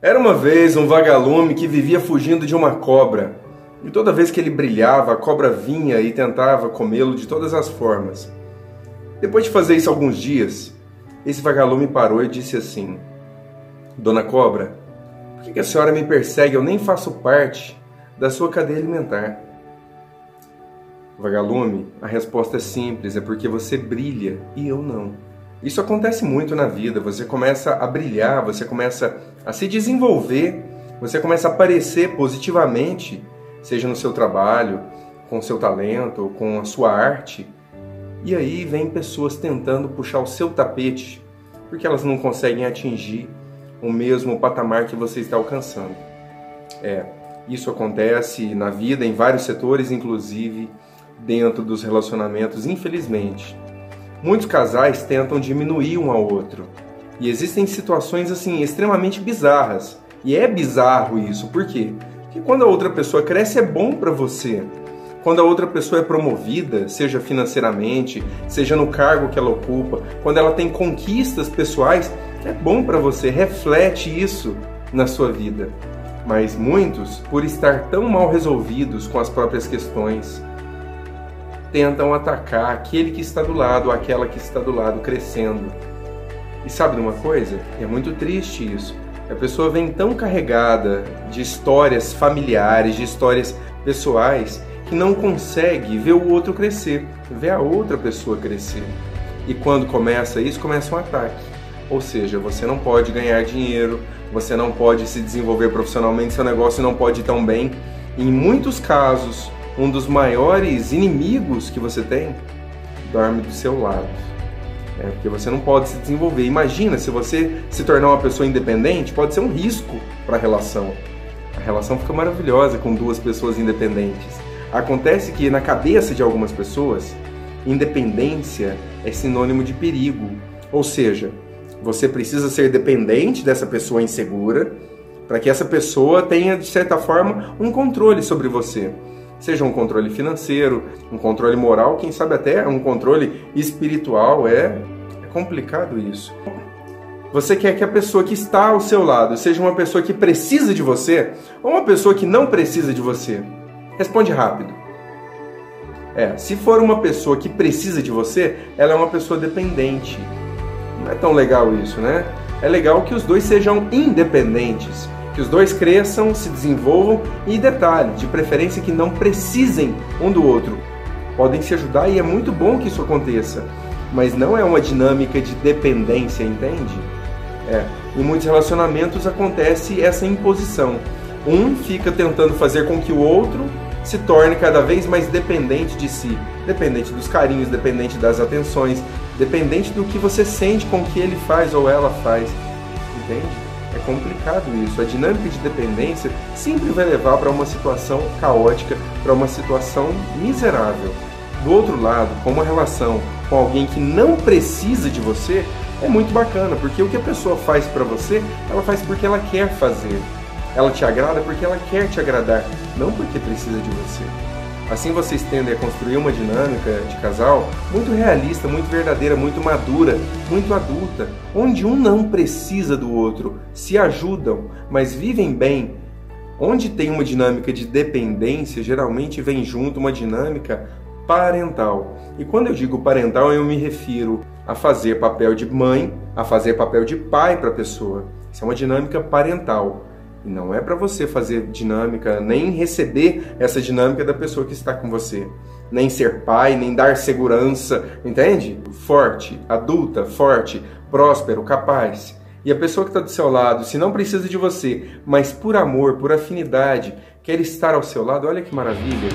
Era uma vez um vagalume que vivia fugindo de uma cobra. E toda vez que ele brilhava, a cobra vinha e tentava comê-lo de todas as formas. Depois de fazer isso alguns dias, esse vagalume parou e disse assim: Dona Cobra, por que a senhora me persegue? Eu nem faço parte da sua cadeia alimentar. Vagalume, a resposta é simples: é porque você brilha e eu não. Isso acontece muito na vida. Você começa a brilhar, você começa a se desenvolver, você começa a aparecer positivamente, seja no seu trabalho, com seu talento, com a sua arte. E aí vem pessoas tentando puxar o seu tapete, porque elas não conseguem atingir o mesmo patamar que você está alcançando. É, isso acontece na vida em vários setores, inclusive dentro dos relacionamentos, infelizmente. Muitos casais tentam diminuir um ao outro. E existem situações assim extremamente bizarras. E é bizarro isso, por quê? Porque quando a outra pessoa cresce é bom para você. Quando a outra pessoa é promovida, seja financeiramente, seja no cargo que ela ocupa, quando ela tem conquistas pessoais, é bom para você, reflete isso na sua vida. Mas muitos, por estar tão mal resolvidos com as próprias questões, tentam atacar aquele que está do lado, aquela que está do lado crescendo. E sabe de uma coisa? É muito triste isso. A pessoa vem tão carregada de histórias familiares, de histórias pessoais, que não consegue ver o outro crescer, ver a outra pessoa crescer. E quando começa isso, começa um ataque. Ou seja, você não pode ganhar dinheiro, você não pode se desenvolver profissionalmente, seu negócio não pode ir tão bem. Em muitos casos, um dos maiores inimigos que você tem dorme do seu lado. É, porque você não pode se desenvolver. Imagina se você se tornar uma pessoa independente, pode ser um risco para a relação. A relação fica maravilhosa com duas pessoas independentes. Acontece que na cabeça de algumas pessoas, independência é sinônimo de perigo. Ou seja, você precisa ser dependente dessa pessoa insegura para que essa pessoa tenha, de certa forma, um controle sobre você seja um controle financeiro, um controle moral, quem sabe até um controle espiritual. É, é complicado isso. Você quer que a pessoa que está ao seu lado seja uma pessoa que precisa de você ou uma pessoa que não precisa de você? Responde rápido. É, se for uma pessoa que precisa de você, ela é uma pessoa dependente. Não é tão legal isso, né? É legal que os dois sejam independentes que os dois cresçam, se desenvolvam e, detalhe, de preferência que não precisem um do outro. Podem se ajudar e é muito bom que isso aconteça, mas não é uma dinâmica de dependência, entende? É, em muitos relacionamentos acontece essa imposição. Um fica tentando fazer com que o outro se torne cada vez mais dependente de si, dependente dos carinhos, dependente das atenções, dependente do que você sente com o que ele faz ou ela faz, entende? É complicado isso. A dinâmica de dependência sempre vai levar para uma situação caótica, para uma situação miserável. Do outro lado, com uma relação com alguém que não precisa de você, é muito bacana, porque o que a pessoa faz para você, ela faz porque ela quer fazer. Ela te agrada porque ela quer te agradar, não porque precisa de você. Assim vocês tendem a construir uma dinâmica de casal muito realista, muito verdadeira, muito madura, muito adulta, onde um não precisa do outro, se ajudam, mas vivem bem. Onde tem uma dinâmica de dependência, geralmente vem junto uma dinâmica parental. E quando eu digo parental, eu me refiro a fazer papel de mãe, a fazer papel de pai para a pessoa. Isso é uma dinâmica parental. E não é para você fazer dinâmica, nem receber essa dinâmica da pessoa que está com você. Nem ser pai, nem dar segurança, entende? Forte, adulta, forte, próspero, capaz. E a pessoa que está do seu lado, se não precisa de você, mas por amor, por afinidade, quer estar ao seu lado, olha que maravilha.